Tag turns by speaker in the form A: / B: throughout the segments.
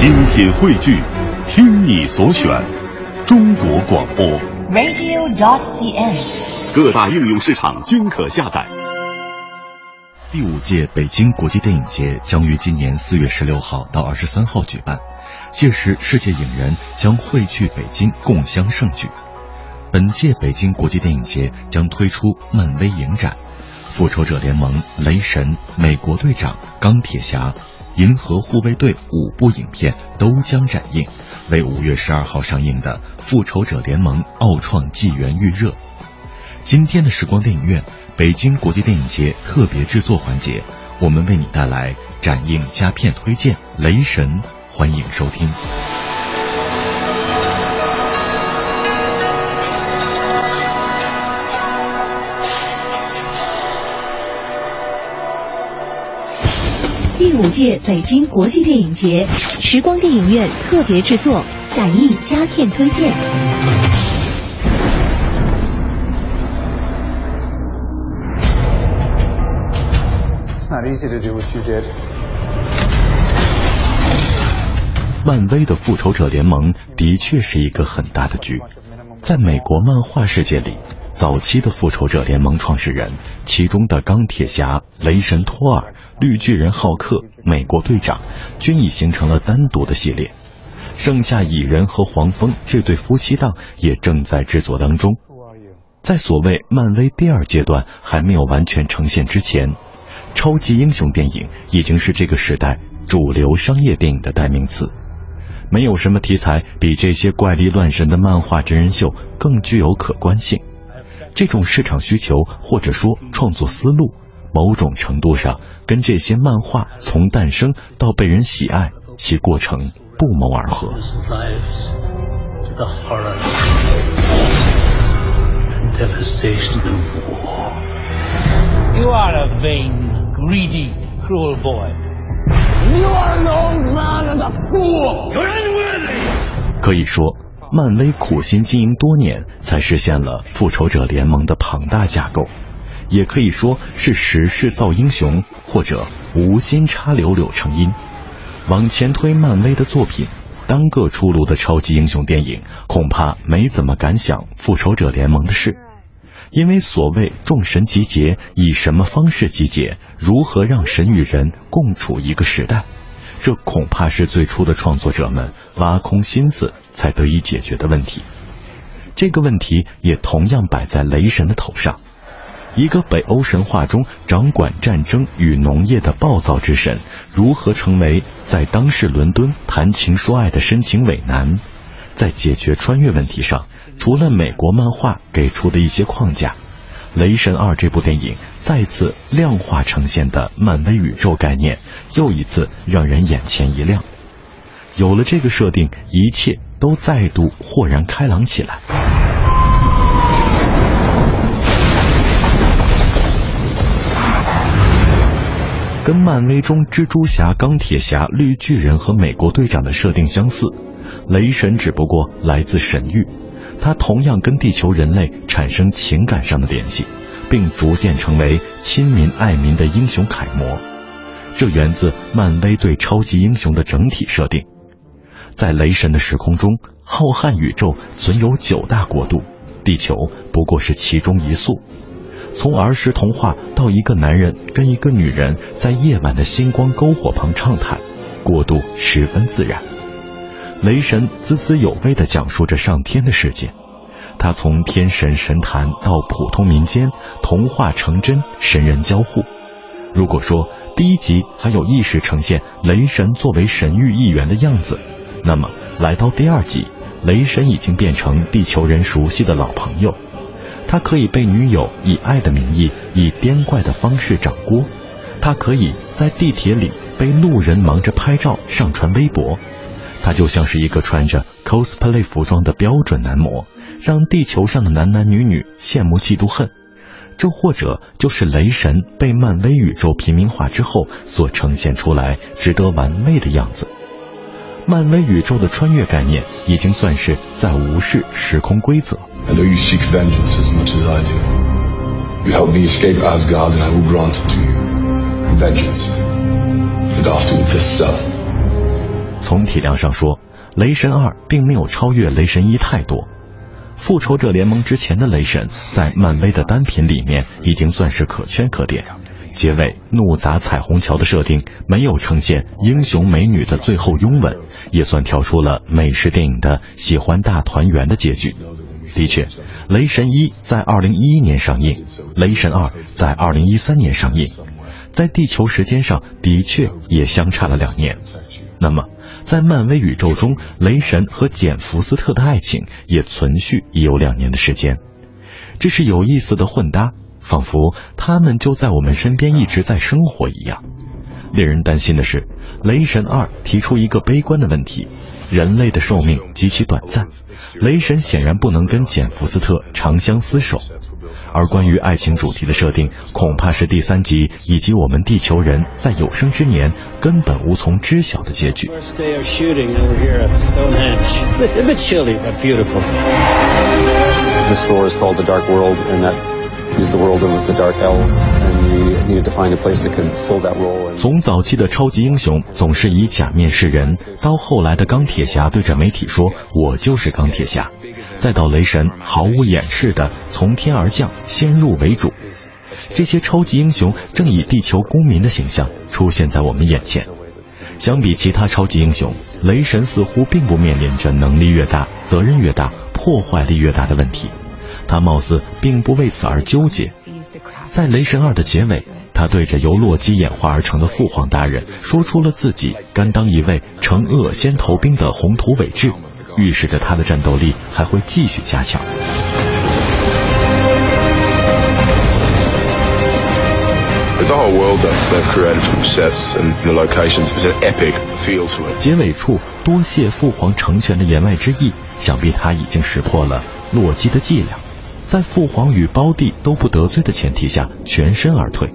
A: 精品汇聚，听你所选，中国广播。
B: radio.cn。
A: 各大应用市场均可下载。
C: 第五届北京国际电影节将于今年四月十六号到二十三号举办，届时世界影人将汇聚北京，共襄盛举。本届北京国际电影节将推出漫威影展，《复仇者联盟》《雷神》《美国队长》《钢铁侠》《银河护卫队》五部影片都将展映，为五月十二号上映的《复仇者联盟：奥创纪元》预热。今天的时光电影院北京国际电影节特别制作环节，我们为你带来展映佳片推荐《雷神》，欢迎收听。
B: 届北京国际电影节时光电影院特别制作，展映佳片推荐。
D: It's not easy to do what you did.
C: 漫威的复仇者联盟的确是一个很大的局，在美国漫画世界里，早期的复仇者联盟创始人，其中的钢铁侠、雷神托尔、绿巨人浩克、美国队长，均已形成了单独的系列。剩下蚁人和黄蜂这对夫妻档也正在制作当中。在所谓漫威第二阶段还没有完全呈现之前，超级英雄电影已经是这个时代主流商业电影的代名词。没有什么题材比这些怪力乱神的漫画真人秀更具有可观性。这种市场需求或者说创作思路，某种程度上跟这些漫画从诞生到被人喜爱其过程不谋而合。
E: lives to the horror and devastation of war.
F: You are a vain, greedy, cruel boy.
G: You are an old man and a fool!
E: You're unworthy!
C: 可以说，漫威苦心经营多年，才实现了复仇者联盟的庞大架构，也可以说是时势造英雄，或者无心插柳柳成荫。往前推漫威的作品，单个出炉的超级英雄电影恐怕没怎么敢想复仇者联盟的事。因为所谓众神集结，以什么方式集结，如何让神与人共处一个时代，这恐怕是最初的创作者们挖空心思才得以解决的问题。这个问题也同样摆在雷神的头上。一个北欧神话中掌管战争与农业的暴躁之神，如何成为在当时伦敦谈情说爱的深情伟男？在解决穿越问题上，除了美国漫画给出的一些框架，《雷神二》这部电影再次量化呈现的漫威宇宙概念，又一次让人眼前一亮。有了这个设定，一切都再度豁然开朗起来。跟漫威中蜘蛛侠、钢铁侠、绿巨人和美国队长的设定相似，雷神只不过来自神域，他同样跟地球人类产生情感上的联系，并逐渐成为亲民爱民的英雄楷模。这源自漫威对超级英雄的整体设定。在雷神的时空中，浩瀚宇宙存有九大国度，地球不过是其中一粟。从儿时童话到一个男人跟一个女人在夜晚的星光篝火旁畅谈，过渡十分自然。雷神滋滋有味地讲述着上天的世界，他从天神神坛到普通民间，童话成真，神人交互。如果说第一集还有意识呈现雷神作为神域一员的样子，那么来到第二集，雷神已经变成地球人熟悉的老朋友。他可以被女友以爱的名义以颠怪的方式掌掴，他可以在地铁里被路人忙着拍照上传微博，他就像是一个穿着 cosplay 服装的标准男模，让地球上的男男女女羡慕嫉妒恨。这或者就是雷神被漫威宇宙平民化之后所呈现出来值得玩味的样子。漫威宇宙的穿越概念已经算是在无视时空规则。
H: I know you seek vengeance as much as I do. You help me escape Asgard, and I will grant it to you. Vengeance. And afterward, this cell.
C: 从体量上说，雷神二并没有超越雷神一太多。复仇者联盟之前的雷神，在漫威的单品里面已经算是可圈可点。结尾怒砸彩虹桥的设定没有呈现英雄美女的最后拥吻，也算跳出了美式电影的喜欢大团圆的结局。的确，雷神一在二零一一年上映，雷神二在二零一三年上映，在地球时间上的确也相差了两年。那么，在漫威宇宙中，雷神和简·福斯特的爱情也存续已有两年的时间，这是有意思的混搭，仿佛他们就在我们身边一直在生活一样。令人担心的是，雷神二提出一个悲观的问题：人类的寿命极其短暂，雷神显然不能跟简·福斯特长相厮守。而关于爱情主题的设定，恐怕是第三集以及我们地球人在有生之年根本无从知晓的结局。
I: 是《The World of the Dark Elves》，and we needed to find a place that could fill that role
C: 从早期的超级英雄总是以假面示人，到后来的钢铁侠对着媒体说“我就是钢铁侠”。再到雷神毫无掩饰的从天而降，先入为主，这些超级英雄正以地球公民的形象出现在我们眼前。相比其他超级英雄，雷神似乎并不面临着能力越大、责任越大、破坏力越大的问题，他貌似并不为此而纠结。在雷神二的结尾，他对着由洛基演化而成的父皇大人说出了自己甘当一位惩恶先头兵的宏图伟志。预示着他的战斗力还会继续加强。结尾处多谢父皇成全的言外之意，想必他已经识破了洛基的伎俩，在父皇与胞弟都不得罪的前提下全身而退。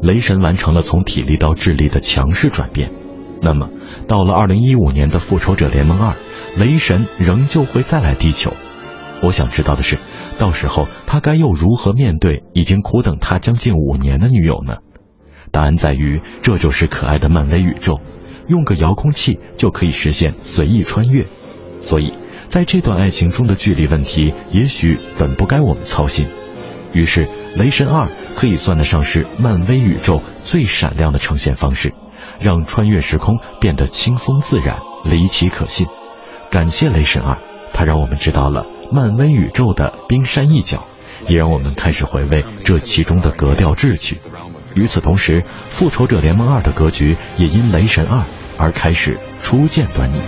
C: 雷神完成了从体力到智力的强势转变。那么，到了二零一五年的复仇者联盟二。雷神仍旧会再来地球，我想知道的是，到时候他该又如何面对已经苦等他将近五年的女友呢？答案在于，这就是可爱的漫威宇宙，用个遥控器就可以实现随意穿越。所以，在这段爱情中的距离问题，也许本不该我们操心。于是，雷神二可以算得上是漫威宇宙最闪亮的呈现方式，让穿越时空变得轻松自然、离奇可信。感谢雷神二，它让我们知道了漫威宇宙的冰山一角，也让我们开始回味这其中的格调志趣。与此同时，复仇者联盟二的格局也因雷神二而开始初见端倪。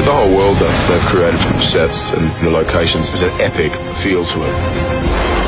H: The whole world that they've created from sets and the locations is an epic feel to it.